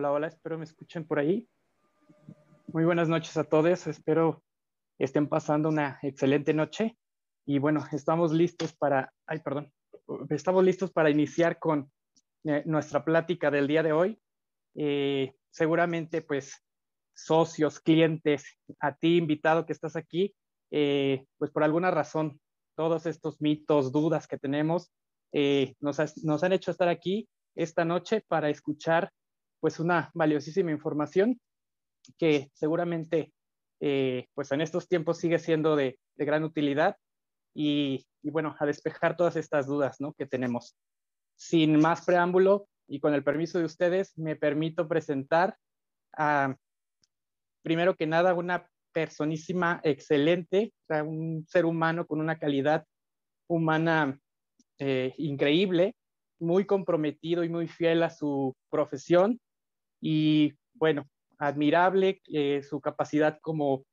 Hola, hola, espero me escuchen por ahí. Muy buenas noches a todos, espero estén pasando una excelente noche. Y bueno, estamos listos para, ay, perdón, estamos listos para iniciar con eh, nuestra plática del día de hoy. Eh, seguramente, pues, socios, clientes, a ti, invitado que estás aquí, eh, pues por alguna razón, todos estos mitos, dudas que tenemos, nos, nos han hecho estar aquí esta noche para escuchar pues una valiosísima información que seguramente eh, pues en estos tiempos sigue siendo de, gran utilidad y, bueno, a despejar todas estas dudas ¿no? que tenemos. Sin más preámbulo y con el permiso de ustedes, me permito presentar a, primero que nada, una personísima excelente, un ser humano con una calidad humana eh, increíble, muy comprometido y muy fiel a su profesión y bueno, admirable eh, su capacidad como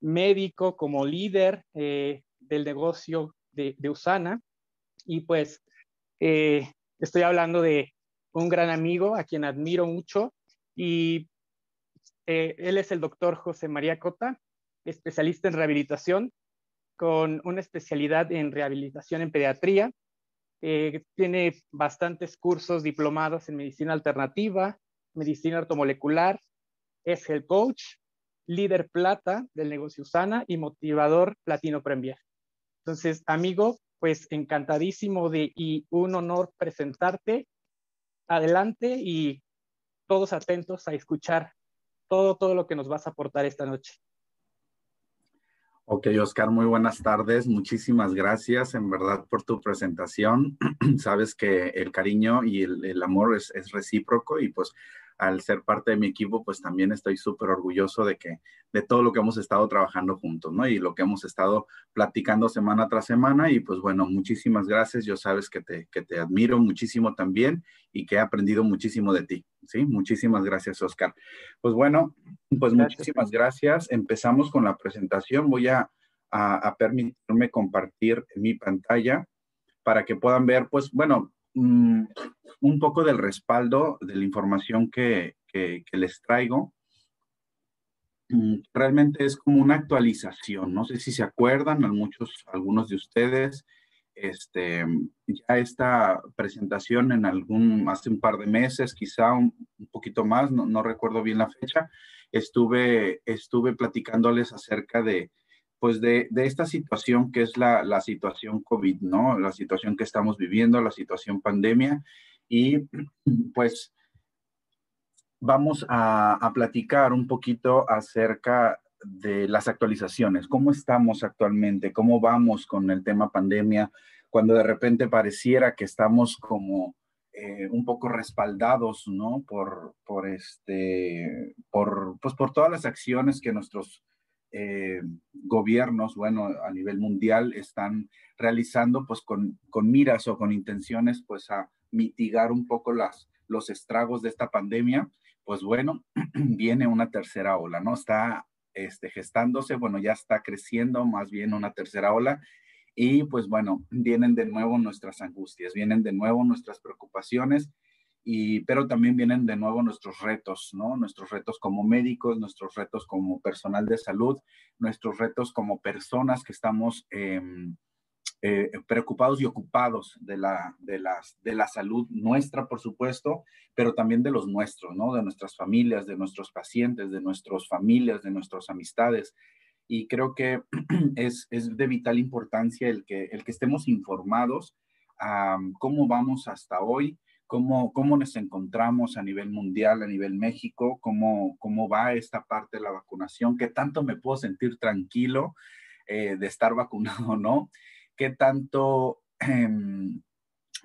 médico, como líder eh, del negocio de, Usana. Y pues eh, estoy hablando de un gran amigo a quien admiro mucho y él es el doctor José María Cota, especialista en rehabilitación con una especialidad en rehabilitación en pediatría. tiene bastantes cursos diplomados en medicina alternativa, medicina ortomolecular, es el coach, líder plata del negocio Sana y motivador platino Premier. Entonces, amigo, pues encantadísimo de y un honor presentarte. Adelante y todos atentos a escuchar todo, todo lo que nos vas a aportar esta noche. Ok, Oscar, muy buenas tardes. Muchísimas gracias en verdad por tu presentación. Sabes que el cariño y el, el amor es, es, recíproco y pues al ser parte de mi equipo, pues también estoy súper orgulloso de que, de todo lo que hemos estado trabajando juntos, ¿no? Y lo que hemos estado platicando semana tras semana. Y pues bueno, muchísimas gracias. Yo sabes que te, que te admiro muchísimo también y que he aprendido muchísimo de ti, ¿sí? Muchísimas gracias, Oscar. Pues bueno, pues muchísimas gracias. Empezamos con la presentación. Voy a, a, a permitirme compartir mi pantalla para que puedan ver, pues bueno, Un poco del respaldo de la información que, les traigo. Mm, realmente es como una actualización. No sé si se acuerdan, a muchos, algunos de ustedes, este, ya esta presentación en algún, hace un par de meses, quizá un, poquito más, no, no, recuerdo bien la fecha, estuve, estuve platicándoles acerca de, pues de, esta situación que es la, situación COVID, ¿no? La situación que estamos viviendo, la situación pandemia. Y pues vamos a, platicar un poquito acerca de las actualizaciones. ¿Cómo estamos actualmente? ¿Cómo vamos con el tema pandemia? Cuando de repente pareciera que estamos como eh, un poco respaldados, ¿no? Por, por este, por, pues por todas las acciones que nuestros eh, gobiernos, bueno, a nivel mundial están realizando pues con, con, miras o con intenciones pues a mitigar un poco las, los estragos de esta pandemia, pues bueno, viene una tercera ola, ¿no? Está este, gestándose, bueno, ya está creciendo más bien una tercera ola y pues bueno, vienen de nuevo nuestras angustias, vienen de nuevo nuestras preocupaciones pero también vienen de nuevo nuestros retos, ¿no? Nuestros retos como médicos, nuestros retos como personal de salud, nuestros retos como personas que estamos em, eh, preocupados y ocupados de la, salud nuestra, por supuesto, pero también de los nuestros, ¿no? De nuestras familias, de nuestros pacientes, de nuestras familias, de nuestras amistades. Y creo que es, de vital importancia el que, el que estemos informados a cómo vamos hasta hoy, cómo, cómo nos encontramos a nivel mundial, a nivel México, cómo, cómo va esta parte de la vacunación, qué tanto me puedo sentir tranquilo eh, de estar vacunado, ¿no? ¿Qué tanto em,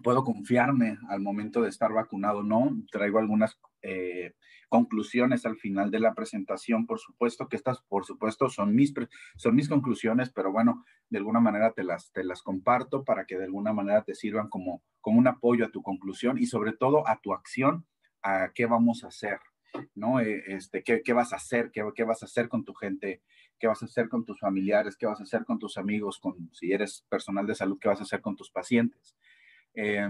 puedo confiarme al momento de estar vacunado, ¿no? Traigo algunas eh, conclusiones al final de la presentación, por supuesto, que estas, por supuesto, son mis, son mis conclusiones, pero bueno, de alguna manera te las, te las comparto para que de alguna manera te sirvan como, como un apoyo a tu conclusión y sobre todo a tu acción, a qué vamos a hacer, ¿no? Eh, este, ¿qué, ¿qué, vas a hacer? ¿Qué, ¿Qué vas a hacer con tu gente? ¿Qué vas a hacer con tus familiares? ¿Qué vas a hacer con tus amigos? Con, si eres personal de salud, ¿qué vas a hacer con tus pacientes? Eh,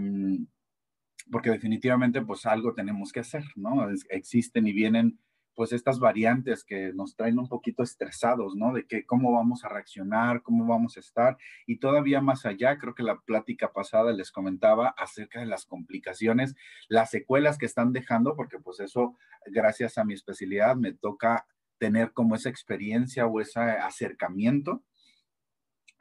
porque definitivamente pues algo tenemos que hacer, ¿no? existen y vienen pues estas variantes que nos traen un poquito estresados, ¿no? De que cómo vamos a reaccionar, cómo vamos a estar. Y todavía más allá, creo que la plática pasada les comentaba acerca de las complicaciones, las secuelas que están dejando, porque pues eso, gracias a mi especialidad, me toca tener como esa experiencia o ese acercamiento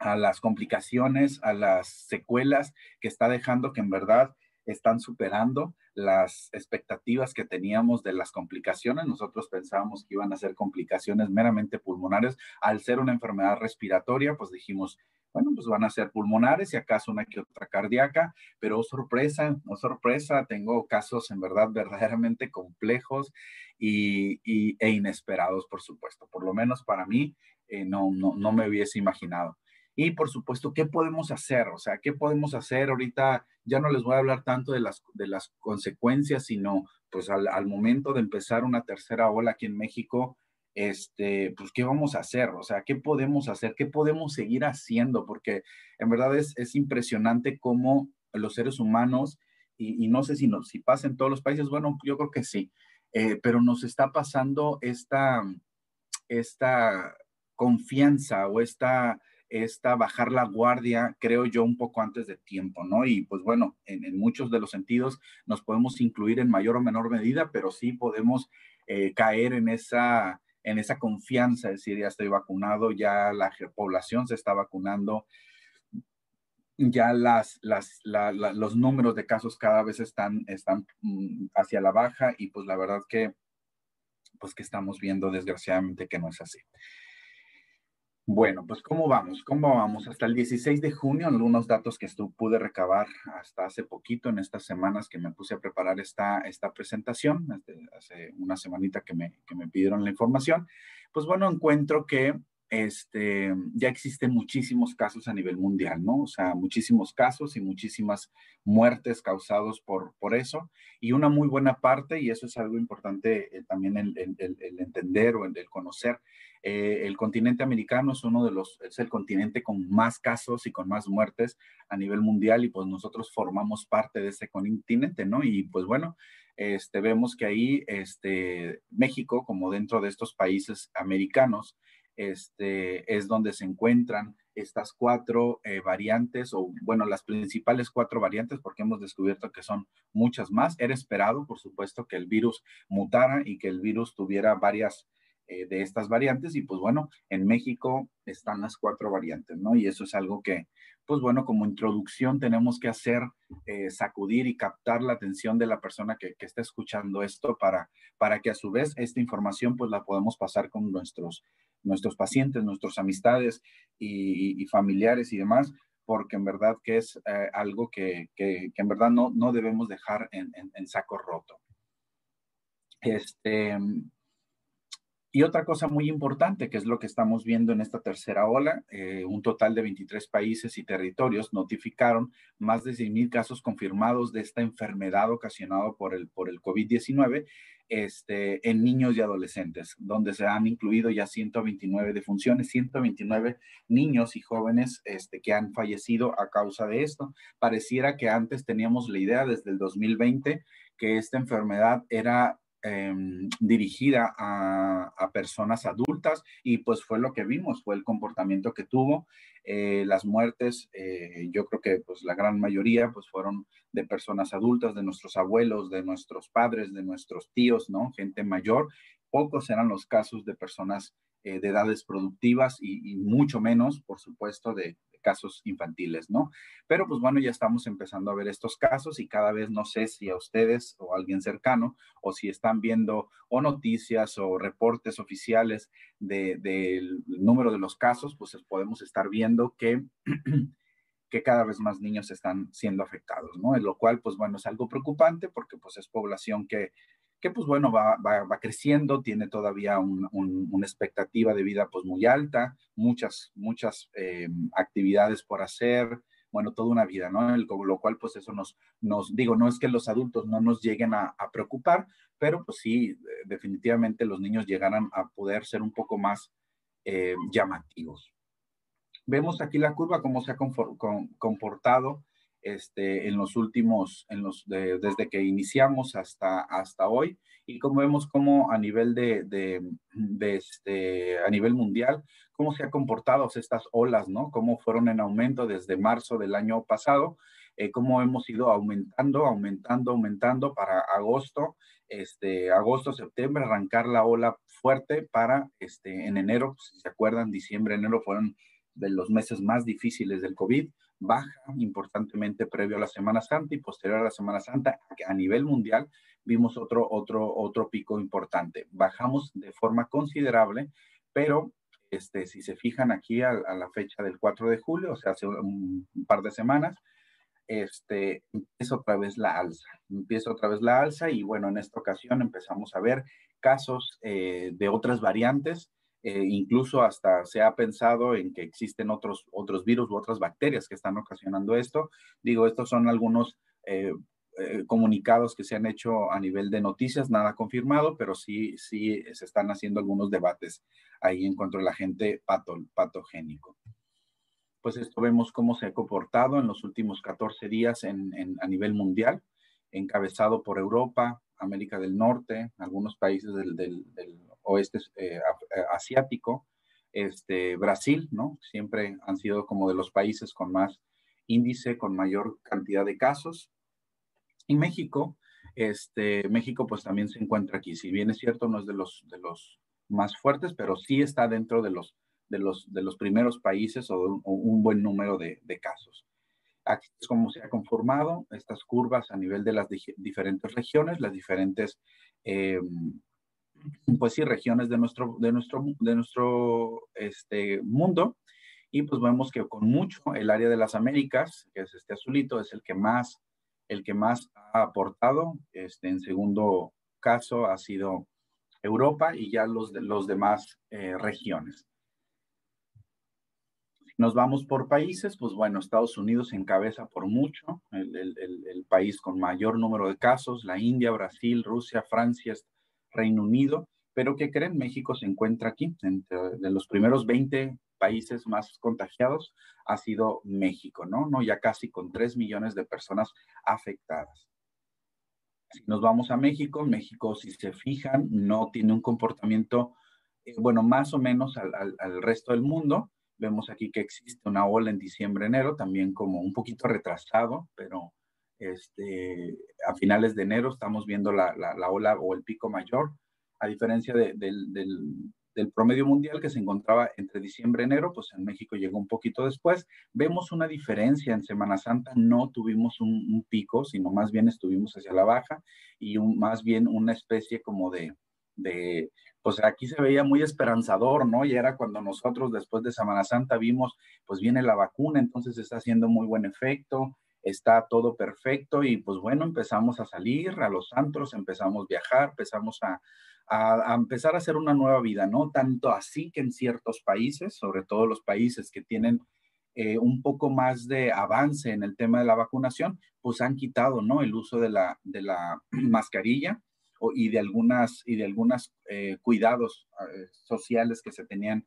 a las complicaciones, a las secuelas que está dejando que en verdad están superando las expectativas que teníamos de las complicaciones. Nosotros pensábamos que iban a ser complicaciones meramente pulmonares. Al ser una enfermedad respiratoria, pues dijimos, bueno, pues van a ser pulmonares y acaso una que otra cardíaca, pero oh, sorpresa, oh sorpresa, tengo casos en verdad verdaderamente complejos y, e inesperados, por supuesto. Por lo menos para mí, eh, no, no, no me hubiese imaginado. Y por supuesto, ¿qué podemos hacer? O sea, ¿qué podemos hacer ahorita? Ya no les voy a hablar tanto de las, de las consecuencias, sino pues al, al momento de empezar una tercera ola aquí en México, este, pues, ¿qué vamos a hacer? O sea, ¿qué podemos hacer? ¿Qué podemos seguir haciendo? Porque en verdad es, es impresionante cómo los seres humanos, y, no sé si, no, si pasa en todos los países, bueno, yo creo que sí, eh, pero nos está pasando esta, esta confianza o esta esta bajar la guardia, creo yo, un poco antes de tiempo, ¿no? Y pues bueno, en, muchos de los sentidos nos podemos incluir en mayor o menor medida, pero sí podemos eh, caer en esa, en esa confianza, es decir, ya estoy vacunado, ya la población se está vacunando, ya las, las, los números de casos cada vez están, están mm, hacia la baja y pues la verdad que, pues que estamos viendo desgraciadamente que no es así. Bueno, pues ¿cómo vamos? ¿Cómo vamos? Hasta el 16 de junio, algunos datos que pude recabar hasta hace poquito, en estas semanas que me puse a preparar esta, esta presentación, este, hace una semanita que me, que me pidieron la información, pues bueno, encuentro que este, ya existen muchísimos casos a nivel mundial, ¿no? O sea, muchísimos casos y muchísimas muertes causados por, por eso. Y una muy buena parte, y eso es algo importante eh, también el, el, entender o el, conocer, eh, el continente americano es uno de los, es el continente con más casos y con más muertes a nivel mundial y pues nosotros formamos parte de ese continente, ¿no? Y pues bueno, este, vemos que ahí, este, México, como dentro de estos países americanos, este, es donde se encuentran estas cuatro eh, variantes, o bueno, las principales cuatro variantes, porque hemos descubierto que son muchas más. Era esperado, por supuesto, que el virus mutara y que el virus tuviera varias eh, de estas variantes, y pues bueno, en México están las cuatro variantes, ¿no? Y eso es algo que, pues bueno, como introducción tenemos que hacer, eh, sacudir y captar la atención de la persona que, que, está escuchando esto para, para que a su vez esta información pues la podemos pasar con nuestros, nuestros pacientes, nuestras amistades y, familiares y demás, porque en verdad que es eh, algo que, que, en verdad no, no debemos dejar en, en saco roto. Este, y otra cosa muy importante, que es lo que estamos viendo en esta tercera ola, eh, un total de 23 países y territorios notificaron más de 100.000 casos confirmados de esta enfermedad ocasionada por el, por el COVID-19 este, en niños y adolescentes, donde se han incluido ya 129 defunciones, 129 niños y jóvenes este, que han fallecido a causa de esto. Pareciera que antes teníamos la idea desde el 2020 que esta enfermedad era Em, dirigida a, personas adultas y pues fue lo que vimos, fue el comportamiento que tuvo. Eh, las muertes, eh, yo creo que pues la gran mayoría pues fueron de personas adultas, de nuestros abuelos, de nuestros padres, de nuestros tíos, ¿no? Gente mayor. Pocos eran los casos de personas eh, de edades productivas y, mucho menos, por supuesto, de, casos infantiles, ¿no? Pero pues bueno, ya estamos empezando a ver estos casos y cada vez no sé si a ustedes o a alguien cercano o si están viendo o noticias o reportes oficiales del número de los casos, pues podemos estar viendo que que cada vez más niños están siendo afectados, ¿no? En lo cual, pues bueno, es algo preocupante porque pues es población que que pues bueno, va, va, creciendo, tiene todavía una expectativa de vida pues muy alta, muchas, muchas eh, actividades por hacer, bueno, toda una vida, ¿no? Lo cual pues eso nos, nos, digo, no es que los adultos no nos lleguen a, preocupar, pero pues sí, definitivamente los niños llegarán a poder ser un poco más eh, llamativos. Vemos aquí la curva, cómo se ha comportado este, en los últimos, desde que iniciamos hasta, hasta hoy. Y como vemos cómo a nivel de este, a nivel mundial, cómo se han comportado estas olas, ¿no? Cómo fueron en aumento desde marzo del año pasado, eh, cómo hemos ido aumentando, aumentando, aumentando para agosto, este, agosto, septiembre, arrancar la ola fuerte para este, en enero, si se acuerdan, diciembre, enero fueron de los meses más difíciles del COVID, baja importantemente previo a la Semana Santa y posterior a la Semana Santa a nivel mundial vimos otro, otro, otro pico importante. Bajamos de forma considerable, pero este, si se fijan aquí a, la fecha del 4 de julio, o sea, hace un, par de semanas, este, empieza otra vez la alza, empieza otra vez la alza y bueno, en esta ocasión empezamos a ver casos eh, de otras variantes, eh, incluso hasta se ha pensado en que existen otros, otros virus u otras bacterias que están ocasionando esto. Digo, estos son algunos eh, eh, comunicados que se han hecho a nivel de noticias, nada confirmado, pero sí, sí se están haciendo algunos debates ahí en cuanto al agente patogénico. Pues esto vemos cómo se ha comportado en los últimos 14 días en, a nivel mundial, encabezado por Europa, América del Norte, algunos países del, oeste eh, eh, asiático, este, Brasil, ¿no? Siempre han sido como de los países con más índice, con mayor cantidad de casos, y México, este, México pues también se encuentra aquí. Si bien es cierto, no es de los, de los más fuertes, pero sí está dentro de los, de los, de los primeros países o, un buen número de, casos. Aquí es como se ha conformado estas curvas a nivel de las diferentes regiones, las diferentes, em, pues sí, regiones de nuestro, de nuestro, de nuestro este, mundo. Y pues vemos que con mucho el área de las Américas, que es este azulito, es el que más el que más ha aportado. Este, en segundo caso ha sido Europa y ya los, los demás eh, regiones. Nos vamos por países, pues bueno, Estados Unidos encabeza por mucho, el, el, país con mayor número de casos, la India, Brasil, Rusia, Francia, Reino Unido, pero ¿qué creen? México se encuentra aquí, entre de los primeros 20 países más contagiados ha sido México, ¿no? ¿no? Ya casi con 3 millones de personas afectadas. Si nos vamos a México, México, si se fijan, no tiene un comportamiento, eh, bueno, más o menos al, al, resto del mundo. Vemos aquí que existe una ola en diciembre, enero, también como un poquito retrasado, pero este, a finales de enero estamos viendo la, la, ola o el pico mayor, a diferencia del, del promedio mundial que se encontraba entre diciembre y enero, pues en México llegó un poquito después. Vemos una diferencia en Semana Santa, no tuvimos un, pico, sino más bien estuvimos hacia la baja y más bien una especie como de, de, pues aquí se veía muy esperanzador, ¿no? Y era cuando nosotros después de Semana Santa vimos, pues viene la vacuna, entonces está haciendo muy buen efecto, está todo perfecto y pues bueno, empezamos a salir a los antros, empezamos a viajar, empezamos a, a, empezar a hacer una nueva vida, ¿no? Tanto así que en ciertos países, sobre todo los países que tienen eh, un poco más de avance en el tema de la vacunación, pues han quitado, ¿no? El uso de la, de la mascarilla y de algunas, y de algunos eh, cuidados eh, sociales que se tenían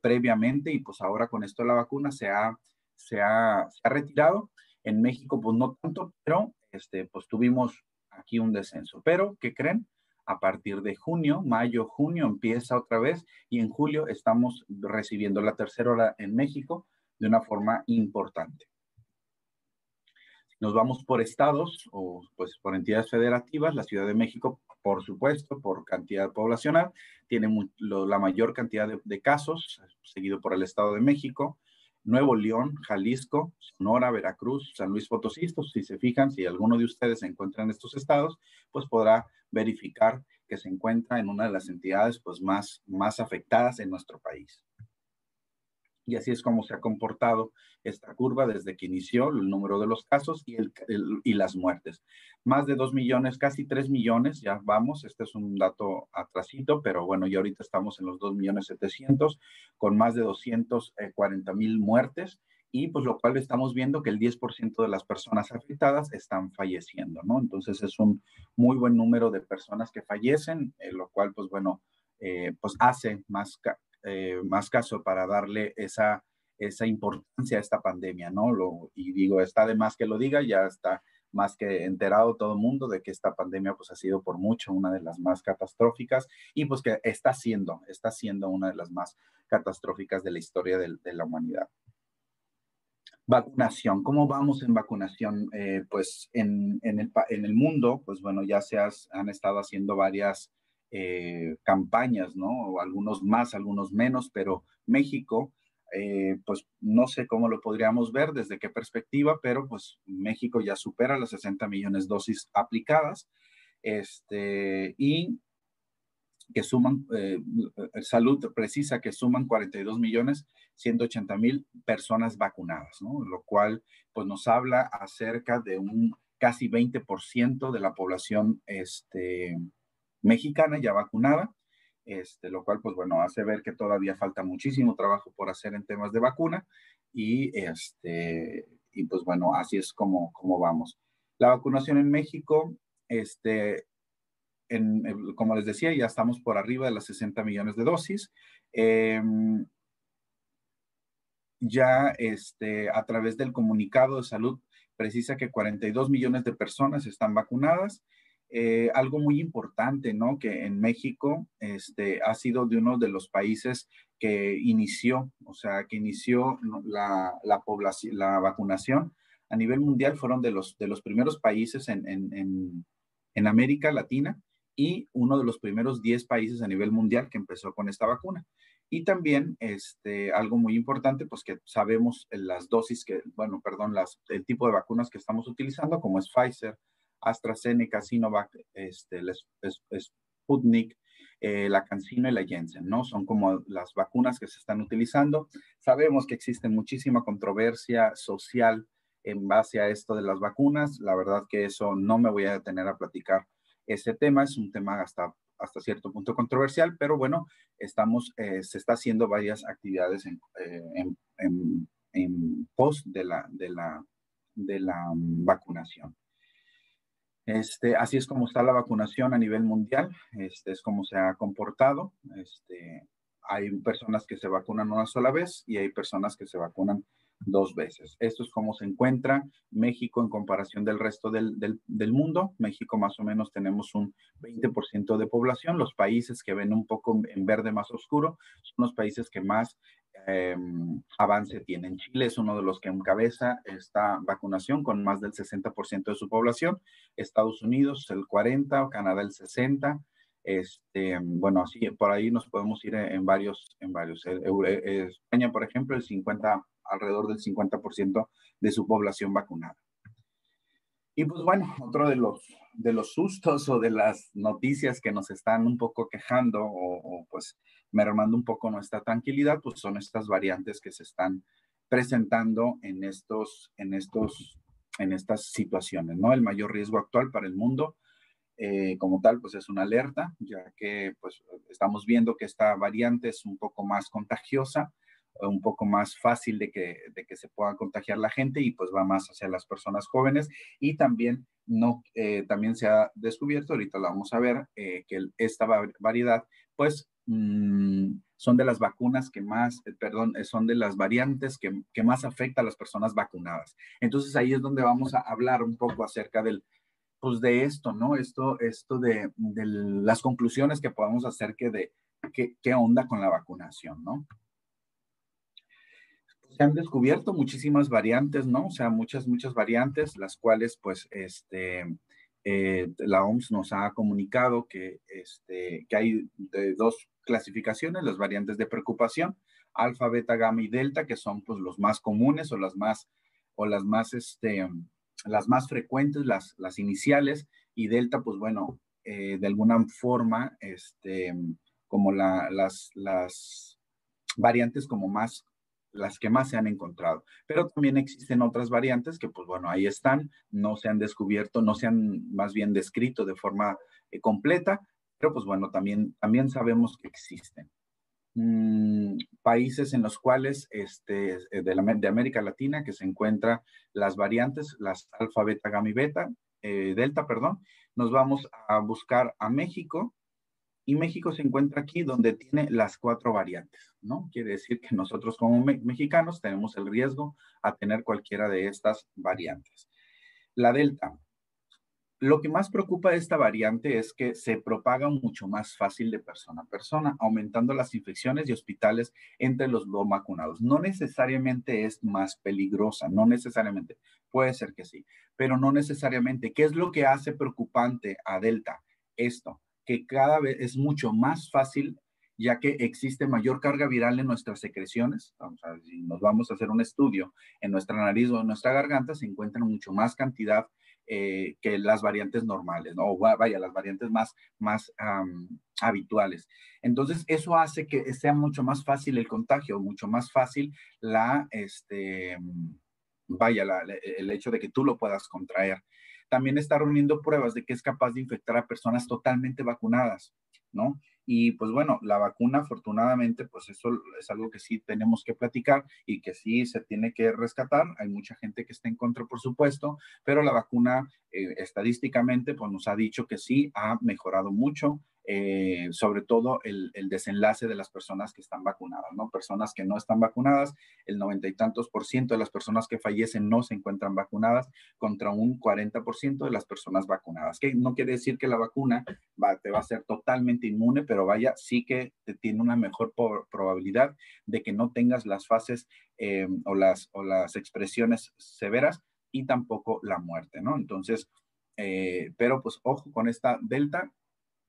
previamente y pues ahora con esto de la vacuna se ha, se ha retirado. En México, pues no tanto, pero este, pues tuvimos aquí un descenso. Pero, ¿qué creen? a partir de junio, mayo, junio empieza otra vez y en julio estamos recibiendo la tercera hora en México de una forma importante. Nos vamos por estados o pues por entidades federativas. La Ciudad de México, por supuesto, por cantidad poblacional, tiene la mayor cantidad de, casos, seguido por el Estado de México, Nuevo León, Jalisco, Sonora, Veracruz, San Luis Potosí. si se fijan, si alguno de ustedes se encuentra en estos estados, pues podrá verificar que se encuentra en una de las entidades pues, más, más afectadas en nuestro país. Y así es como se ha comportado esta curva desde que inició el número de los casos y, el, y las muertes. Más de 2 millones, casi 3 millones, ya vamos, este es un dato atrasito, pero bueno, ya ahorita estamos en los 2 millones 700, con más de 240 mil muertes y pues lo cual estamos viendo que el 10% de las personas afectadas están falleciendo, ¿no? Entonces es un muy buen número de personas que fallecen, eh, lo cual pues bueno, eh, pues hace más, eh, más caso para darle esa, esa importancia a esta pandemia, ¿no? Lo, y digo, está de más que lo diga, ya está más que enterado todo el mundo de que esta pandemia pues ha sido por mucho una de las más catastróficas y pues que está siendo, está siendo una de las más catastróficas de la historia de, la humanidad. Vacunación, ¿cómo vamos en vacunación? Eh, pues en, en, el, en, el, mundo, pues bueno, ya se han estado haciendo varias eh, campañas, ¿no? Algunos más, algunos menos, pero México eh, pues no sé cómo lo podríamos ver, desde qué perspectiva, pero pues México ya supera las 60 millones de dosis aplicadas, este, y que suman, eh, salud precisa que suman 42 millones 180 mil personas vacunadas, ¿no? Lo cual pues nos habla acerca de un casi 20% de la población este, mexicana ya vacunada este, lo cual, pues bueno, hace ver que todavía falta muchísimo trabajo por hacer en temas de vacuna y, este, y pues bueno, así es como, vamos. La vacunación en México, este, en, como les decía, ya estamos por arriba de las 60 millones de dosis. Em, ya este, a través del comunicado de salud precisa que 42 millones de personas están vacunadas eh, algo muy importante, ¿no? Que en México este, ha sido de uno de los países que inició, o sea, que inició la, la, población, la vacunación a nivel mundial, fueron de los, de los primeros países en, en, en, América Latina y uno de los primeros 10 países a nivel mundial que empezó con esta vacuna. Y también este, algo muy importante, pues que sabemos las dosis que, bueno, perdón, las, el tipo de vacunas que estamos utilizando, como es Pfizer, AstraZeneca, Sinovac, este, Sputnik, eh, la Cancino y la Jensen, ¿no? Son como las vacunas que se están utilizando. Sabemos que existe muchísima controversia social en base a esto de las vacunas. La verdad que eso no me voy a detener a platicar ese tema. Es un tema hasta, hasta cierto punto controversial, pero bueno, estamos, eh, se está haciendo varias actividades en, eh, en, en, en post de la, de la, de la vacunación. Este, así es como está la vacunación a nivel mundial, este, es como se ha comportado. Este, hay personas que se vacunan una sola vez y hay personas que se vacunan dos veces. Esto es cómo se encuentra México en comparación del resto del, del, mundo. México más o menos tenemos un 20% de población. Los países que ven un poco en verde más oscuro son los países que más em, avance tienen. Chile es uno de los que encabeza esta vacunación con más del 60% de su población. Estados Unidos el 40%, Canadá el 60%. Este, bueno, así por ahí nos podemos ir en varios, en varios. España, por ejemplo, el 50 alrededor del 50% de su población vacunada. Y pues bueno, otro de los, de los sustos o de las noticias que nos están un poco quejando o, pues mermando un poco nuestra tranquilidad, pues son estas variantes que se están presentando en estos, en estos, en estas situaciones, ¿no? El mayor riesgo actual para el mundo eh, como tal, pues es una alerta, ya que pues estamos viendo que esta variante es un poco más contagiosa, un poco más fácil de que, de que se pueda contagiar la gente y pues va más hacia las personas jóvenes y también no eh, también se ha descubierto ahorita lo vamos a ver eh, que esta variedad pues mm, son de las vacunas que más eh, perdón son de las variantes que, que, más afecta a las personas vacunadas. Entonces ahí es donde vamos a hablar un poco acerca del pues de esto no esto esto de, de las conclusiones que podemos hacer que de qué onda con la vacunación no se han descubierto muchísimas variantes, ¿no? O sea, muchas, muchas variantes, las cuales, pues, este, eh, la OMS nos ha comunicado que, este, que hay dos clasificaciones, las variantes de preocupación, alfa, beta, gamma y delta, que son, pues, los más comunes o las más, o las más, este, las más frecuentes, las, las iniciales, y delta, pues, bueno, eh, de alguna forma, este, como la, las, las variantes como más las que más se han encontrado. Pero también existen otras variantes que, pues bueno, ahí están, no se han descubierto, no se han más bien descrito de forma eh, completa, pero pues bueno, también, también sabemos que existen. Mm, países en los cuales, este, eh, de, la, de, América Latina, que se encuentran las variantes, las alfa, beta, gamma y beta, eh, delta, perdón, nos vamos a buscar a México, Y México se encuentra aquí donde tiene las cuatro variantes, ¿no? Quiere decir que nosotros como mexicanos tenemos el riesgo a tener cualquiera de estas variantes. La Delta. Lo que más preocupa de esta variante es que se propaga mucho más fácil de persona a persona, aumentando las infecciones y hospitales entre los no vacunados. No necesariamente es más peligrosa, no necesariamente. Puede ser que sí, pero no necesariamente. ¿Qué es lo que hace preocupante a Delta? Esto, que cada vez es mucho más fácil ya que existe mayor carga viral en nuestras secreciones. Vamos a, si nos vamos a hacer un estudio en nuestra nariz o en nuestra garganta, se encuentra mucho más cantidad eh, que las variantes normales, ¿no? o vaya, las variantes más, más habituales. Entonces, eso hace que sea mucho más fácil el contagio, mucho más fácil la, este, vaya, el hecho de que tú lo puedas contraer. También está reuniendo pruebas de que es capaz de infectar a personas totalmente vacunadas, ¿no? Y pues bueno, la vacuna afortunadamente, pues eso es algo que sí tenemos que platicar y que sí se tiene que rescatar. Hay mucha gente que está en contra, por supuesto, pero la vacuna eh, estadísticamente pues nos ha dicho que sí ha mejorado mucho eh, sobre todo el, desenlace de las personas que están vacunadas, ¿no? Personas que no están vacunadas, el noventa y tantos por ciento de las personas que fallecen no se encuentran vacunadas contra un 40 por ciento de las personas vacunadas, que no quiere decir que la vacuna va, te va a ser totalmente inmune, pero vaya, sí que te tiene una mejor probabilidad de que no tengas las fases eh, o, las, expresiones severas y tampoco la muerte, ¿no? Entonces, eh, pero pues ojo con esta delta,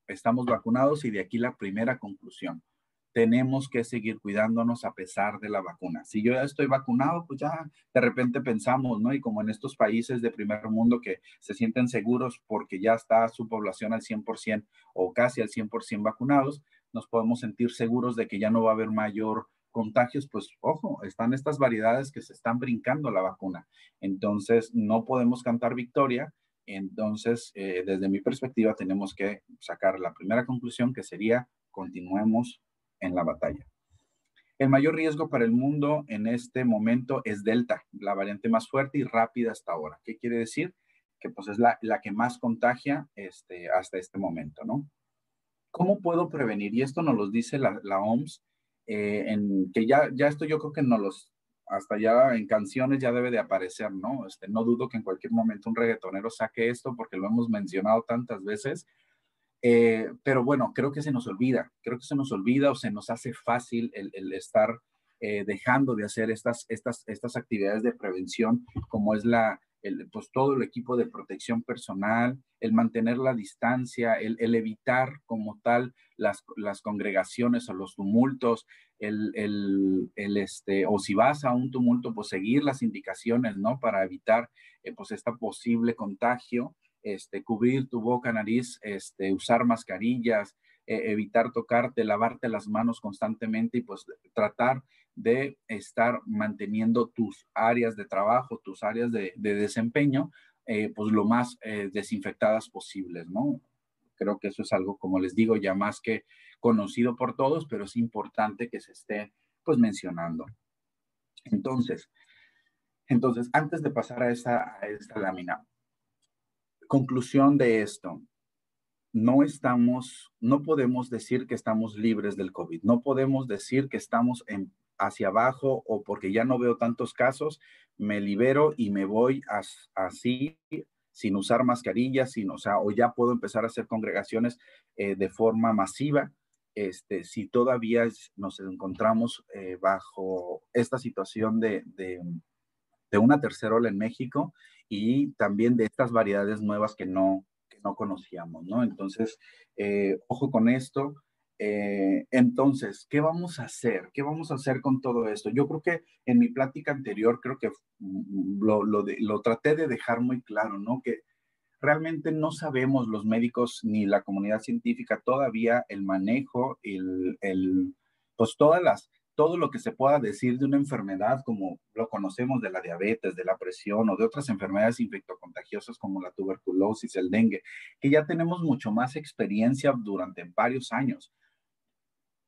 estamos vacunados y de aquí la primera conclusión. Tenemos que seguir cuidándonos a pesar de la vacuna. Si yo ya estoy vacunado, pues ya de repente pensamos, ¿no? Y como en estos países de primer mundo que se sienten seguros porque ya está su población al 100% o casi al 100% vacunados, nos podemos sentir seguros de que ya no va a haber mayor contagios, pues ojo, están estas variedades que se están brincando la vacuna. Entonces, no podemos cantar victoria, entonces, eh, desde mi perspectiva, tenemos que sacar la primera conclusión, que sería, continuemos en la batalla. El mayor riesgo para el mundo en este momento es Delta, la variante más fuerte y rápida hasta ahora. ¿Qué quiere decir? Que pues es la, que más contagia este, hasta este momento, ¿no? ¿Cómo puedo prevenir? Y esto nos lo dice la, OMS, eh, en, que ya, ya esto yo creo que nos los hasta ya en canciones ya debe de aparecer, ¿no? Este, no dudo que en cualquier momento un reggaetonero saque esto porque lo hemos mencionado tantas veces. Eh, pero bueno, creo que se nos olvida, creo que se nos olvida o se nos hace fácil el, estar eh, dejando de hacer estas, estas, estas actividades de prevención, como es la, el, pues todo el equipo de protección personal, el mantener la distancia, el, evitar como tal las, las, congregaciones o los tumultos, el, el, este, o si vas a un tumulto, pues seguir las indicaciones, ¿no? Para evitar, eh, pues, este posible contagio, este, cubrir tu boca, nariz, este, usar mascarillas, eh, evitar tocarte, lavarte las manos constantemente y pues tratar de estar manteniendo tus áreas de trabajo, tus áreas de, desempeño, eh, pues lo más eh, desinfectadas posibles, ¿no? Creo que eso es algo, como les digo, ya más que conocido por todos, pero es importante que se esté pues mencionando. Entonces, entonces antes de pasar a esta, a esta lámina, conclusión de esto, no estamos, no podemos decir que estamos libres del COVID, no podemos decir que estamos en hacia abajo o porque ya no veo tantos casos, me libero y me voy así sin usar mascarillas, sin, o sea, o ya puedo empezar a hacer congregaciones eh, de forma masiva. Este, si todavía nos encontramos eh, bajo esta situación de, de, una tercera ola en México y también de estas variedades nuevas que no, que no conocíamos, ¿no? Entonces, eh, ojo con esto. Eh, entonces, ¿qué vamos a hacer? ¿Qué vamos a hacer con todo esto? Yo creo que en mi plática anterior, creo que mm, lo, lo, traté de dejar muy claro, ¿no? Que realmente no sabemos los médicos ni la comunidad científica todavía el manejo, el, el, pues todas las, todo lo que se pueda decir de una enfermedad como lo conocemos de la diabetes, de la presión o de otras enfermedades infectocontagiosas como la tuberculosis, el dengue, que ya tenemos mucho más experiencia durante varios años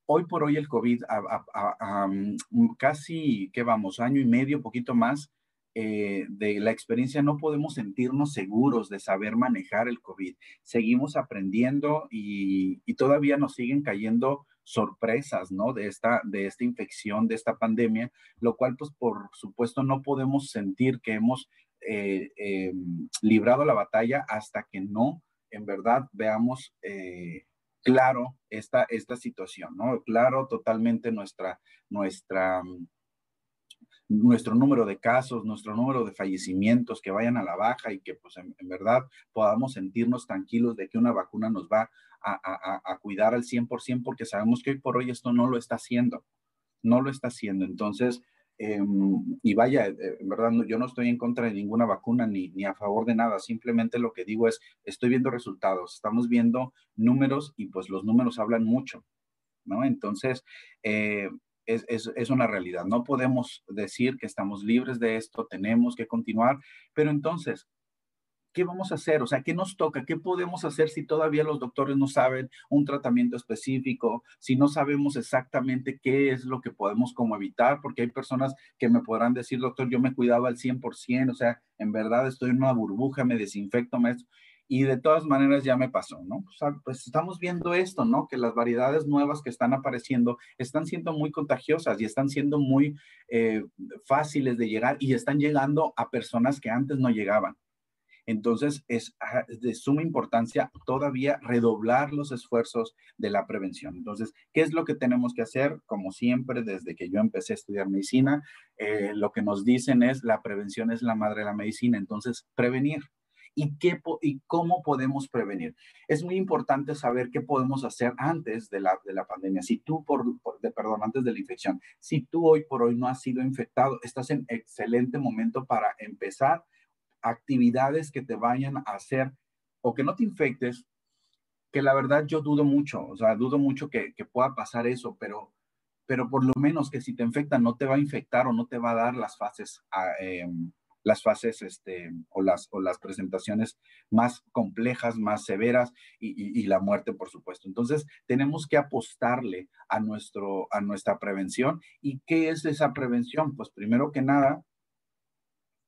hoy por hoy el COVID, a, mm, casi, ¿qué vamos? Año y medio, poquito más, eh, de la experiencia no podemos sentirnos seguros de saber manejar el COVID. Seguimos aprendiendo y, todavía nos siguen cayendo sorpresas, ¿no? De esta, de esta infección, de esta pandemia, lo cual, pues, por supuesto, no podemos sentir que hemos eh, em, librado la batalla hasta que no, en verdad, veamos eh, claro esta, esta situación, ¿no? Claro totalmente nuestra, nuestra nuestro número de casos, nuestro número de fallecimientos que vayan a la baja y que pues en, verdad podamos sentirnos tranquilos de que una vacuna nos va a, cuidar al 100% porque sabemos que hoy por hoy esto no lo está haciendo, no lo está haciendo. Entonces, em, y vaya, eh, en verdad yo no estoy en contra de ninguna vacuna ni, ni a favor de nada, simplemente lo que digo es, estoy viendo resultados, estamos viendo números y pues los números hablan mucho. ¿No? Entonces, eh, es, es, es, una realidad. No podemos decir que estamos libres de esto, tenemos que continuar, pero entonces, ¿qué vamos a hacer? O sea, ¿qué nos toca? ¿Qué podemos hacer si todavía los doctores no saben un tratamiento específico? Si no sabemos exactamente qué es lo que podemos como evitar, porque hay personas que me podrán decir, doctor, yo me cuidaba al 100%, o sea, en verdad estoy en una burbuja, me desinfecto, me y de todas maneras ya me pasó, ¿no? Pues, ah, pues, estamos viendo esto, ¿no? Que las variedades nuevas que están apareciendo están siendo muy contagiosas y están siendo muy eh, fáciles de llegar y están llegando a personas que antes no llegaban. Entonces, es de suma importancia todavía redoblar los esfuerzos de la prevención. Entonces, ¿qué es lo que tenemos que hacer? Como siempre, desde que yo empecé a estudiar medicina, eh, lo que nos dicen es la prevención es la madre de la medicina. Entonces, prevenir y, qué, y cómo podemos prevenir. Es muy importante saber qué podemos hacer antes de la, de la pandemia. Si tú, por, de, perdón, antes de la infección, si tú hoy por hoy no has sido infectado, estás en excelente momento para empezar actividades que te vayan a hacer o que no te infectes, que la verdad yo dudo mucho, o sea, dudo mucho que, que pueda pasar eso, pero pero por lo menos que si te infecta no te va a infectar o no te va a dar las fases eh, las fases este, o, las, o las presentaciones más complejas, más severas y, la muerte, por supuesto. Entonces, tenemos que apostarle a, nuestro, a nuestra prevención. ¿Y qué es esa prevención? Pues primero que nada,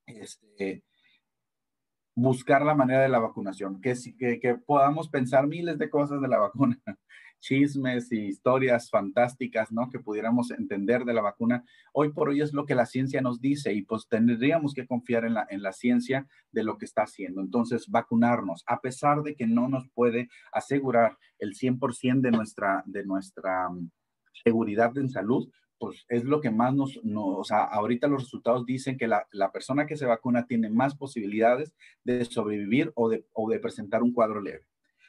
este, buscar la manera de la vacunación, que, que, que podamos pensar miles de cosas de la vacuna, chismes y historias fantásticas, ¿no? Que pudiéramos entender de la vacuna. Hoy por hoy es lo que la ciencia nos dice y pues tendríamos que confiar en la, en la ciencia de lo que está haciendo. Entonces, vacunarnos, a pesar de que no nos puede asegurar el 100% de nuestra, de nuestra mm, seguridad en salud, pues es lo que más nos, o sea, ahorita los resultados dicen que la, la, persona que se vacuna tiene más posibilidades de sobrevivir o de, o de presentar un cuadro leve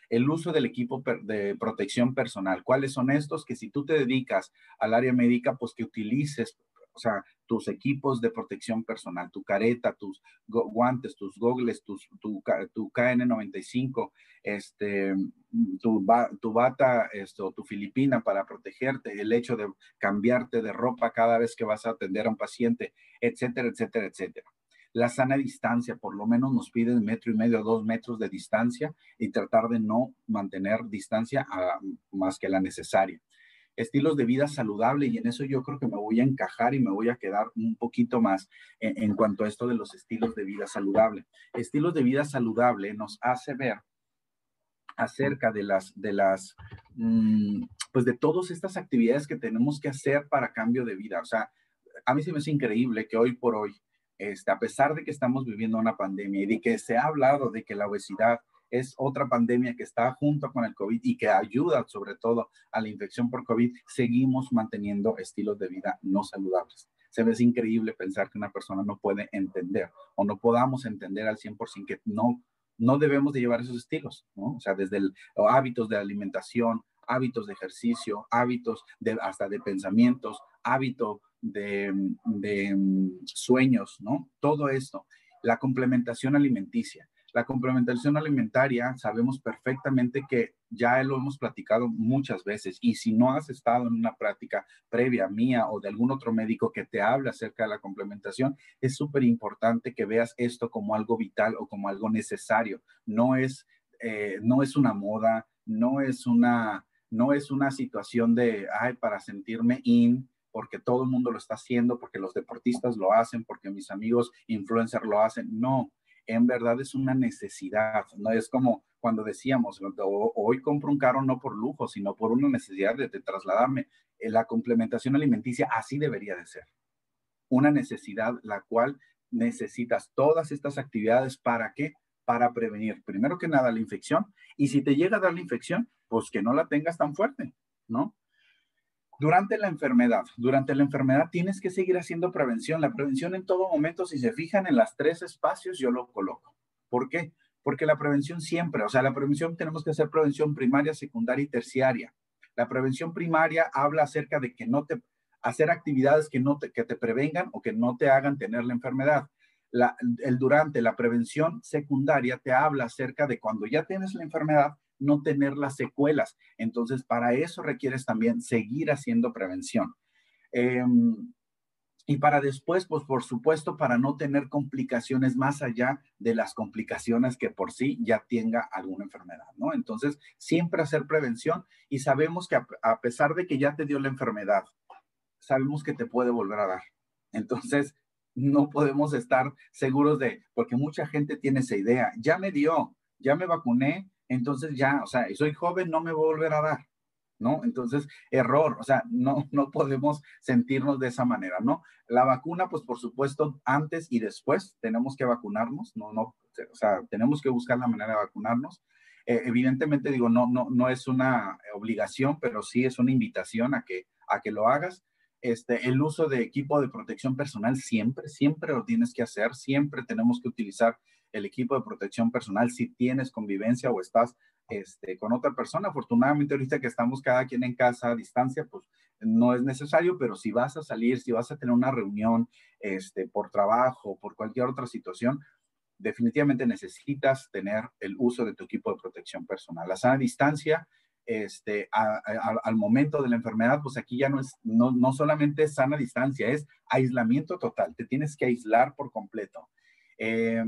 el uso del equipo de protección personal. ¿Cuáles son estos? Que si tú te dedicas al área médica, pues que utilices, o sea, tus equipos de protección personal, tu careta, tus guantes, tus gogles, tus, tu, tu KN95, este, tu, bata, esto, tu filipina para protegerte, el hecho de cambiarte de ropa cada vez que vas a atender a un paciente, etcétera, etcétera, etcétera la sana distancia, por lo menos nos piden metro y medio, dos metros de distancia y tratar de no mantener distancia más que la necesaria. Estilos de vida saludable y en eso yo creo que me voy a encajar y me voy a quedar un poquito más en, cuanto a esto de los estilos de vida saludable. Estilos de vida saludable nos hace ver acerca de las, de las, mm, pues de todas estas actividades que tenemos que hacer para cambio de vida. O sea, a mí se me hace increíble que hoy por hoy este, a pesar de que estamos viviendo una pandemia y de que se ha hablado de que la obesidad es otra pandemia que está junto con el COVID y que ayuda sobre todo a la infección por COVID, seguimos manteniendo estilos de vida no saludables. Se ve increíble pensar que una persona no puede entender o no podamos entender al 100% que no, no debemos de llevar esos estilos, ¿no? O sea, desde el, hábitos de alimentación, hábitos de ejercicio, hábitos de, hasta de pensamientos, hábito de, mm, sueños, ¿no? Todo esto. La complementación alimenticia. La complementación alimentaria, sabemos perfectamente que ya lo hemos platicado muchas veces y si no has estado en una práctica previa mía o de algún otro médico que te hable acerca de la complementación, es súper importante que veas esto como algo vital o como algo necesario. No es, eh, no es una moda, no es una, no es una situación de, ay, para sentirme in, porque todo el mundo lo está haciendo, porque los deportistas lo hacen, porque mis amigos influencers lo hacen. No, en verdad es una necesidad, no es como cuando decíamos, hoy compro un carro no por lujo, sino por una necesidad de, trasladarme. Eh, la complementación alimenticia así debería de ser. Una necesidad la cual necesitas todas estas actividades para qué? Para prevenir, primero que nada, la infección. Y si te llega a dar la infección, pues que no la tengas tan fuerte, ¿no? Durante la enfermedad, durante la enfermedad tienes que seguir haciendo prevención. La prevención en todo momento, si se fijan en las tres espacios, yo lo coloco. ¿Por qué? porque la prevención siempre, o sea, la prevención tenemos que hacer prevención primaria, secundaria y terciaria. La prevención primaria habla acerca de que no te, hacer actividades que no te, que te prevengan o que no te hagan tener la enfermedad. El durante la prevención secundaria te habla acerca de cuando ya tienes la enfermedad, no tener las secuelas. Entonces, para eso requieres también seguir haciendo prevención. Eh, y para después, pues por supuesto, para no tener complicaciones más allá de las complicaciones que por sí ya tenga alguna enfermedad, ¿no? Entonces, siempre hacer prevención y sabemos que a, pesar de que ya te dio la enfermedad, sabemos que te puede volver a dar. Entonces, no podemos estar seguros de, porque mucha gente tiene esa idea, ya me dio, ya me vacuné, entonces ya, o sea, soy joven, no me voy a volver a dar. ¿no? Entonces, error, o sea, no, no podemos sentirnos de esa manera, ¿no? La vacuna, pues por supuesto, antes y después tenemos que vacunarnos, no, no, o sea, tenemos que buscar la manera de vacunarnos. Eh, evidentemente, digo, no, no, no es una obligación, pero sí es una invitación a que, a que lo hagas. Este, el uso de equipo de protección personal siempre, siempre lo tienes que hacer, siempre tenemos que utilizar el equipo de protección personal si tienes convivencia o estás este, con otra persona. Afortunadamente ahorita que estamos cada quien en casa a distancia, pues no es necesario, pero si vas a salir, si vas a tener una reunión este, por trabajo, por cualquier otra situación, definitivamente necesitas tener el uso de tu equipo de protección personal. La sana distancia, este, al momento de la enfermedad, pues aquí ya no es, no, no solamente sana distancia, es aislamiento total. Te tienes que aislar por completo. Eh,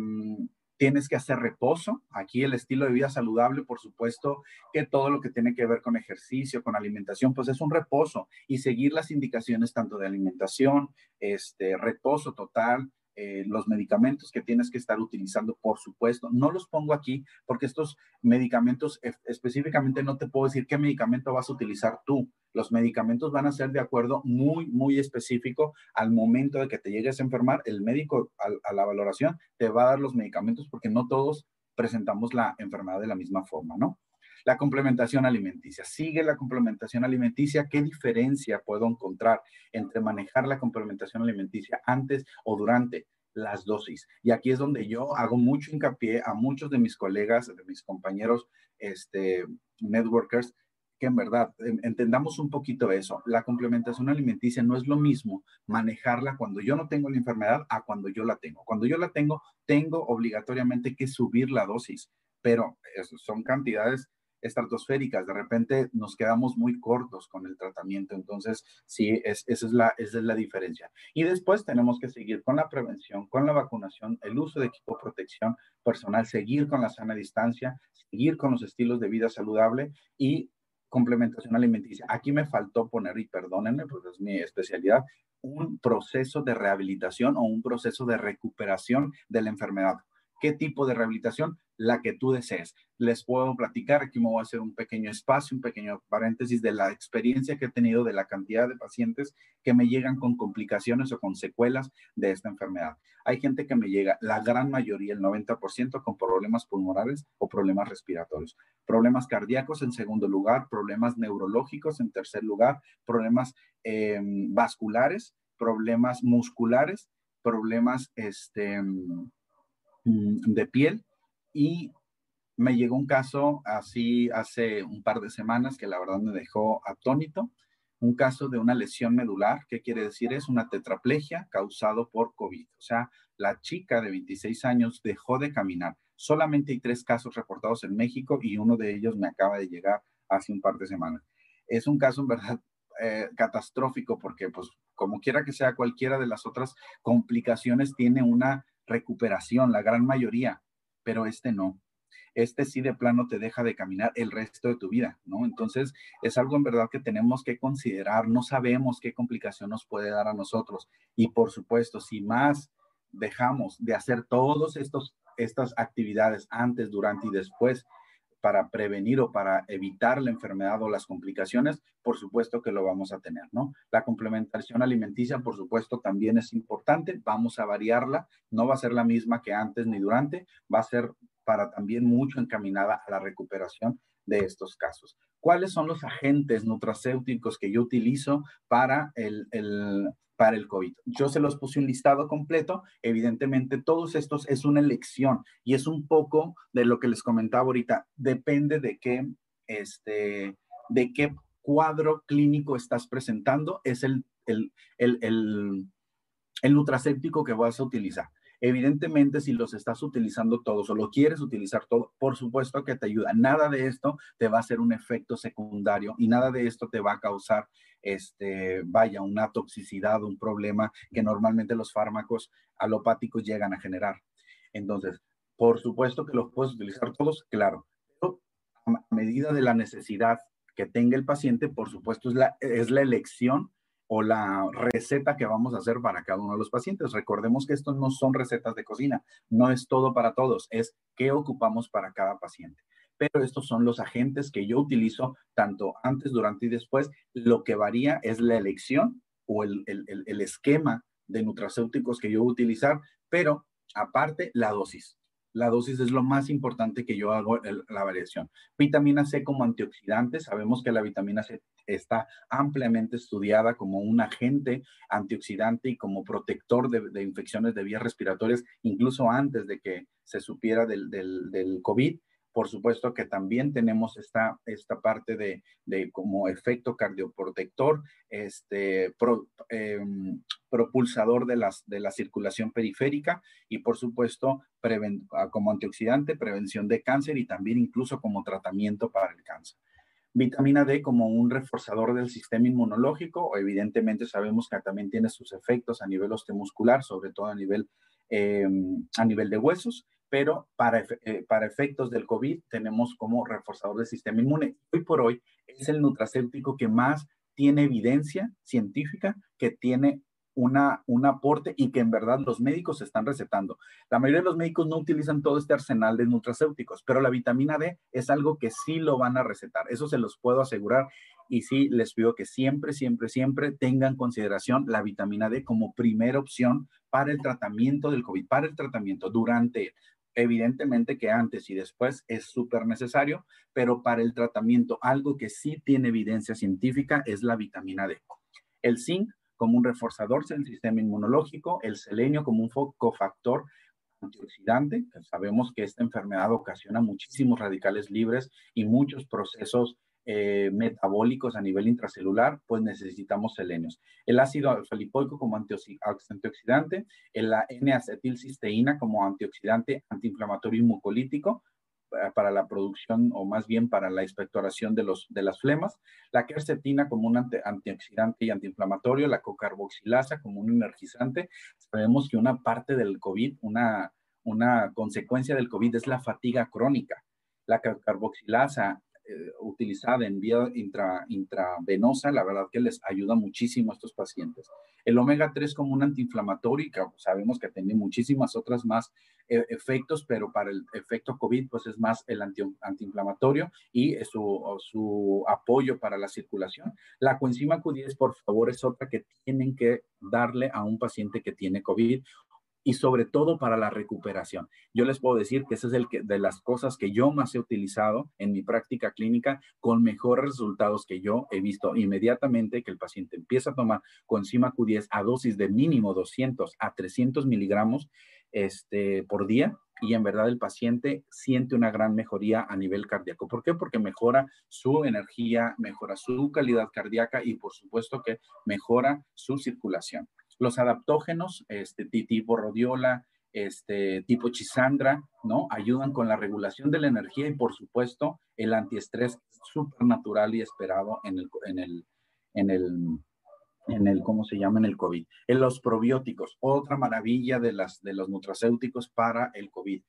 tienes que hacer reposo. Aquí el estilo de vida saludable, por supuesto, que todo lo que tiene que ver con ejercicio, con alimentación, pues es un reposo y seguir las indicaciones tanto de alimentación, este, reposo total, eh, los medicamentos que tienes que estar utilizando, por supuesto. No los pongo aquí porque estos medicamentos específicamente no te puedo decir qué medicamento vas a utilizar tú. Los medicamentos van a ser de acuerdo muy, muy específico al momento de que te llegues a enfermar. El médico a la valoración te va a dar los medicamentos porque no todos presentamos la enfermedad de la misma forma, ¿no? La complementación alimenticia. Sigue la complementación alimenticia. ¿Qué diferencia puedo encontrar entre manejar la complementación alimenticia antes o durante las dosis? Y aquí es donde yo hago mucho hincapié a muchos de mis colegas, de mis compañeros, este, networkers, que en verdad entendamos un poquito eso. La complementación alimenticia no es lo mismo manejarla cuando yo no tengo la enfermedad a cuando yo la tengo. Cuando yo la tengo, tengo obligatoriamente que subir la dosis, pero son cantidades estratosféricas, de repente nos quedamos muy cortos con el tratamiento, entonces sí, es, esa, es la, esa es la diferencia. Y después tenemos que seguir con la prevención, con la vacunación, el uso de equipo de protección personal, seguir con la sana distancia, seguir con los estilos de vida saludable y complementación alimenticia. Aquí me faltó poner, y perdónenme, porque es mi especialidad, un proceso de rehabilitación o un proceso de recuperación de la enfermedad. ¿Qué tipo de rehabilitación? La que tú desees. Les puedo platicar, aquí me voy a hacer un pequeño espacio, un pequeño paréntesis de la experiencia que he tenido de la cantidad de pacientes que me llegan con complicaciones o con secuelas de esta enfermedad. Hay gente que me llega, la gran mayoría, el 90%, con problemas pulmonares o problemas respiratorios. Problemas cardíacos en segundo lugar, problemas neurológicos en tercer lugar, problemas em, vasculares, problemas musculares, problemas este, de piel y me llegó un caso así hace un par de semanas que la verdad me dejó atónito, un caso de una lesión medular, ¿qué quiere decir? Es una tetraplegia causado por COVID. O sea, la chica de 26 años dejó de caminar. Solamente hay tres casos reportados en México y uno de ellos me acaba de llegar hace un par de semanas. Es un caso en verdad eh, catastrófico porque pues como quiera que sea cualquiera de las otras complicaciones tiene una recuperación, la gran mayoría, pero este no. este sí de plano te deja de caminar el resto de tu vida, ¿no? Entonces, es algo en verdad que tenemos que considerar, no sabemos qué complicación nos puede dar a nosotros. Y por supuesto, si más dejamos de hacer todas estas actividades antes, durante y después para prevenir o para evitar la enfermedad o las complicaciones, por supuesto que lo vamos a tener, ¿no? La complementación alimenticia, por supuesto, también es importante. Vamos a variarla. No va a ser la misma que antes ni durante. Va a ser para también mucho encaminada a la recuperación de estos casos. ¿Cuáles son los agentes nutracéuticos que yo utilizo para el, el para el COVID. Yo se los puse un listado completo. Evidentemente, todos estos es una elección y es un poco de lo que les comentaba ahorita. Depende de qué, este, de qué cuadro clínico estás presentando, es el, el, el, el, el nutracéptico que vas a utilizar. Evidentemente, si los estás utilizando todos o lo quieres utilizar todo, por supuesto que te ayuda. Nada de esto te va a hacer un efecto secundario y nada de esto te va a causar, este, vaya, una toxicidad, un problema que normalmente los fármacos alopáticos llegan a generar. Entonces, por supuesto que los puedes utilizar todos, claro, pero a medida de la necesidad que tenga el paciente, por supuesto, es la, es la elección o la receta que vamos a hacer para cada uno de los pacientes. Recordemos que esto no son recetas de cocina, no es todo para todos, es qué ocupamos para cada paciente. Pero estos son los agentes que yo utilizo tanto antes, durante y después. Lo que varía es la elección o el, el esquema de nutracéuticos que yo voy a utilizar, pero aparte la dosis la dosis es lo más importante que yo hago la variación. Vitamina C como antioxidante, sabemos que la vitamina C está ampliamente estudiada como un agente antioxidante y como protector de, infecciones de vías respiratorias, incluso antes de que se supiera del, del, COVID. Por supuesto que también tenemos esta, esta parte de, de como efecto cardioprotector, este, em, propulsador de, las, de la circulación periférica y por supuesto ah, como antioxidante, prevención de cáncer y también incluso como tratamiento para el cáncer. Vitamina D como un reforzador del sistema inmunológico, evidentemente sabemos que también tiene sus efectos a nivel osteomuscular, sobre todo a nivel, em, a nivel de huesos pero para, eh, para efectos del COVID tenemos como reforzador del sistema inmune. Hoy por hoy es el nutracéutico que más tiene evidencia científica, que tiene una, un aporte y que en verdad los médicos están recetando. La mayoría de los médicos no utilizan todo este arsenal de nutracéuticos, pero la vitamina D es algo que sí lo van a recetar. Eso se los puedo asegurar y sí les pido que siempre, siempre, siempre tengan consideración la vitamina D como primera opción para el tratamiento del COVID, para el tratamiento durante, Evidentemente que antes y después es súper necesario, pero para el tratamiento algo que sí tiene evidencia científica es la vitamina D. El zinc como un reforzador del sistema inmunológico, el selenio como un cofactor antioxidante. Sabemos que esta enfermedad ocasiona muchísimos radicales libres y muchos procesos eh, metabólicos a nivel intracelular, pues necesitamos selenios. El ácido alfa-lipoico como antioxidante, la N-acetilcisteína como antioxidante antiinflamatorio y mucolítico, para la producción o más bien para la expectoración de, los, de las flemas, la quercetina como un antioxidante y antiinflamatorio, la cocarboxilasa como un energizante. Sabemos que una parte del COVID, una, una consecuencia del COVID es la fatiga crónica. La carboxilasa eh, utilizada en vía intra, intravenosa, la verdad que les ayuda muchísimo a estos pacientes. El omega 3 como un antiinflamatorio, sabemos que tiene muchísimas otras más eh, efectos, pero para el efecto COVID, pues es más el anti, antiinflamatorio y su apoyo para la circulación. La coenzima Q10, por favor, es otra que tienen que darle a un paciente que tiene COVID y sobre todo para la recuperación. Yo les puedo decir que esa es el que, de las cosas que yo más he utilizado en mi práctica clínica con mejores resultados que yo he visto inmediatamente que el paciente empieza a tomar coenzima Q10 a dosis de mínimo 200 a 300 miligramos este, por día y en verdad el paciente siente una gran mejoría a nivel cardíaco. ¿Por qué? Porque mejora su energía, mejora su calidad cardíaca y por supuesto que mejora su circulación. Los adaptógenos, este, tipo rodiola, este, tipo chisandra, ¿no? Ayudan con la regulación de la energía y, por supuesto, el antiestrés súper natural y esperado en el, en el, en el, en el, ¿cómo se llama? En el COVID. En los probióticos, otra maravilla de, las, de los nutracéuticos para el COVID.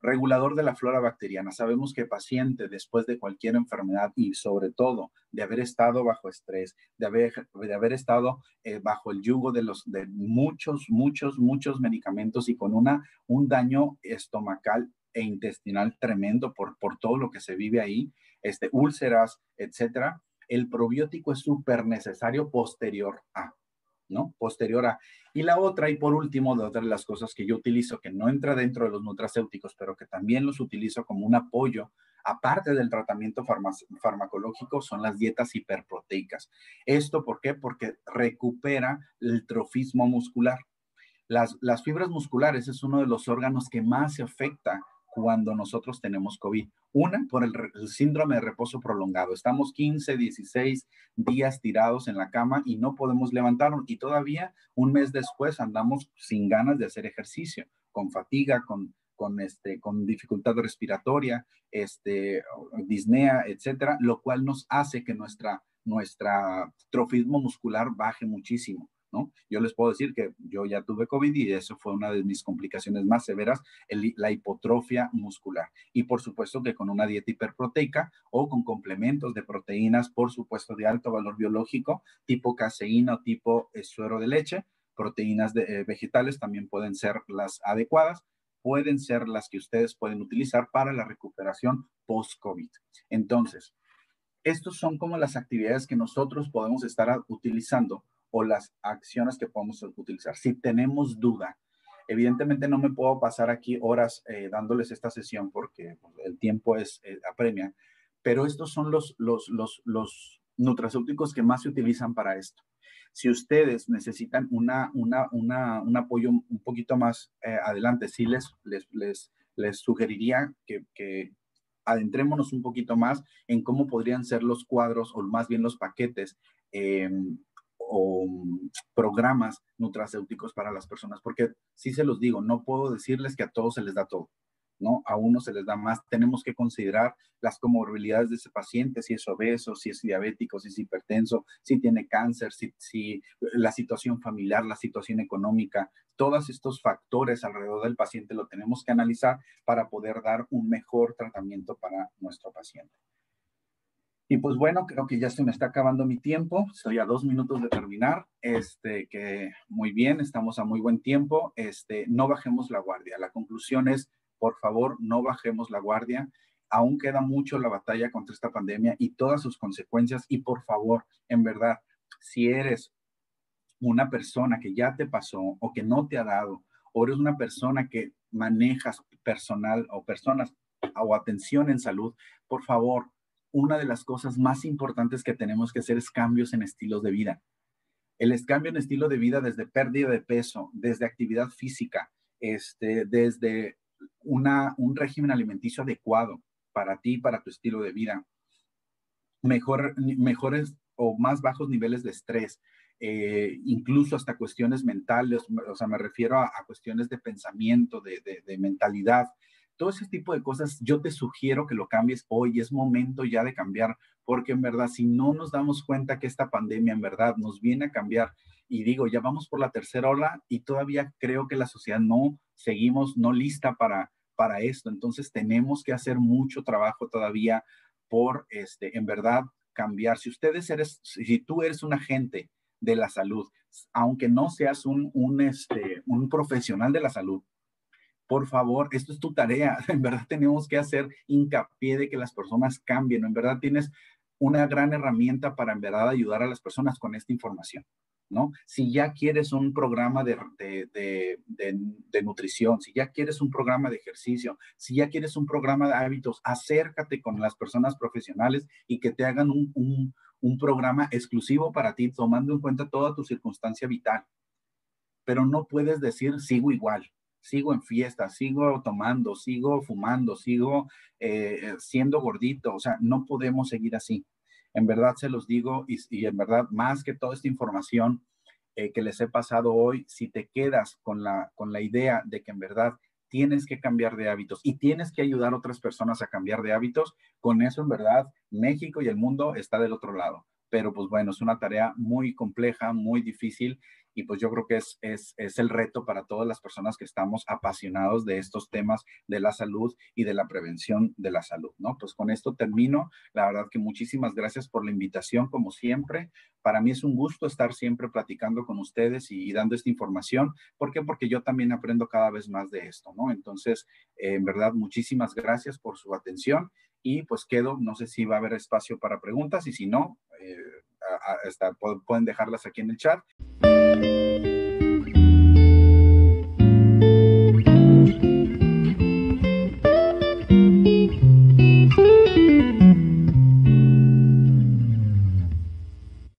Regulador de la flora bacteriana. Sabemos que paciente después de cualquier enfermedad y sobre todo de haber estado bajo estrés, de haber, de haber estado eh, bajo el yugo de, los, de muchos, muchos, muchos medicamentos y con una, un daño estomacal e intestinal tremendo por, por todo lo que se vive ahí, este, úlceras, etcétera, el probiótico es súper necesario posterior a. ¿no? Posterior a. Y la otra, y por último, de otras de las cosas que yo utilizo, que no entra dentro de los nutracéuticos, pero que también los utilizo como un apoyo, aparte del tratamiento farmacológico, son las dietas hiperproteicas. ¿Esto por qué? Porque recupera el trofismo muscular. Las, las fibras musculares es uno de los órganos que más se afecta cuando nosotros tenemos COVID. Una, por el, síndrome de reposo prolongado. Estamos 15, 16 días tirados en la cama y no podemos levantarnos. Y todavía un mes después andamos sin ganas de hacer ejercicio, con fatiga, con, con, este, con dificultad respiratoria, este, disnea, etcétera, lo cual nos hace que nuestra, nuestra trofismo muscular baje muchísimo. Yo les puedo decir que yo ya tuve COVID y eso fue una de mis complicaciones más severas, la hipotrofia muscular. Y por supuesto que con una dieta hiperproteica o con complementos de proteínas, por supuesto de alto valor biológico, tipo caseína o tipo eh, suero de leche, proteínas eh, vegetales también pueden ser las adecuadas, pueden ser las que ustedes pueden utilizar para la recuperación post-COVID. Entonces, estos son como las actividades que nosotros podemos estar utilizando o las acciones que podemos utilizar. Si tenemos duda, evidentemente no me puedo pasar aquí horas eh, dándoles esta sesión porque pues, el tiempo es eh, apremia, pero estos son los, los, los, los nutracéuticos que más se utilizan para esto. Si ustedes necesitan una, una, una, un apoyo un poquito más eh, adelante, sí les, les, les, les sugeriría que, que, adentrémonos un poquito más en cómo podrían ser los cuadros o más bien los paquetes em, o programas nutracéuticos para las personas, porque sí se los digo, no puedo decirles que a todos se les da todo, ¿no? A uno se les da más. Tenemos que considerar las comorbilidades de ese paciente, si es obeso, si es diabético, si es hipertenso, si tiene cáncer, si, si la situación familiar, la situación económica, todos estos factores alrededor del paciente lo tenemos que analizar para poder dar un mejor tratamiento para nuestro paciente. Y pues bueno, creo que ya se me está acabando mi tiempo. Estoy a dos minutos de terminar. Este, que muy bien, estamos a muy buen tiempo. Este, no bajemos la guardia. La conclusión es, por favor, no bajemos la guardia. Aún queda mucho la batalla contra esta pandemia y todas sus consecuencias. Y por favor, en verdad, si eres una persona que ya te pasó o que no te ha dado, o eres una persona que manejas personal o personas o atención en salud, por favor, una de las cosas más importantes que tenemos que hacer es cambios en estilos de vida. El cambio en estilo de vida desde pérdida de peso, desde actividad física, este, desde una, un régimen alimenticio adecuado para ti, para tu estilo de vida, mejor, mejores o más bajos niveles de estrés, eh, incluso hasta cuestiones mentales, o sea, me refiero a, cuestiones de pensamiento, de, de mentalidad, todo ese tipo de cosas, yo te sugiero que lo cambies hoy, es momento ya de cambiar, porque en verdad, si no nos damos cuenta que esta pandemia en verdad nos viene a cambiar, y digo, ya vamos por la tercera ola y todavía creo que la sociedad no seguimos, no lista para, para esto, entonces tenemos que hacer mucho trabajo todavía por, este, en verdad, cambiar. Si ustedes eres, si tú eres un agente de la salud, aunque no seas un, un, este, un profesional de la salud, por favor, esto es tu tarea. En verdad tenemos que hacer hincapié de que las personas cambien. En verdad tienes una gran herramienta para en verdad ayudar a las personas con esta información. ¿no? Si ya quieres un programa de, de, de, nutrición, si ya quieres un programa de ejercicio, si ya quieres un programa de hábitos, acércate con las personas profesionales y que te hagan un, un, un programa exclusivo para ti, tomando en cuenta toda tu circunstancia vital. Pero no puedes decir sigo igual, sigo en fiesta, sigo tomando, sigo fumando, sigo eh, siendo gordito. O sea, no podemos seguir así. En verdad se los digo y, en verdad más que toda esta información eh, que les he pasado hoy, si te quedas con la, con la idea de que en verdad tienes que cambiar de hábitos y tienes que ayudar a otras personas a cambiar de hábitos, con eso en verdad México y el mundo está del otro lado. Pero pues bueno, es una tarea muy compleja, muy difícil y pues yo creo que es, es, es, el reto para todas las personas que estamos apasionados de estos temas de la salud y de la prevención de la salud, ¿no? Pues con esto termino. La verdad que muchísimas gracias por la invitación, como siempre. Para mí es un gusto estar siempre platicando con ustedes y, dando esta información. ¿Por qué? Porque yo también aprendo cada vez más de esto, ¿no? Entonces, en verdad, muchísimas gracias por su atención y pues quedo, no sé si va a haber espacio para preguntas y si no, eh, pueden dejarlas aquí en el chat. thank you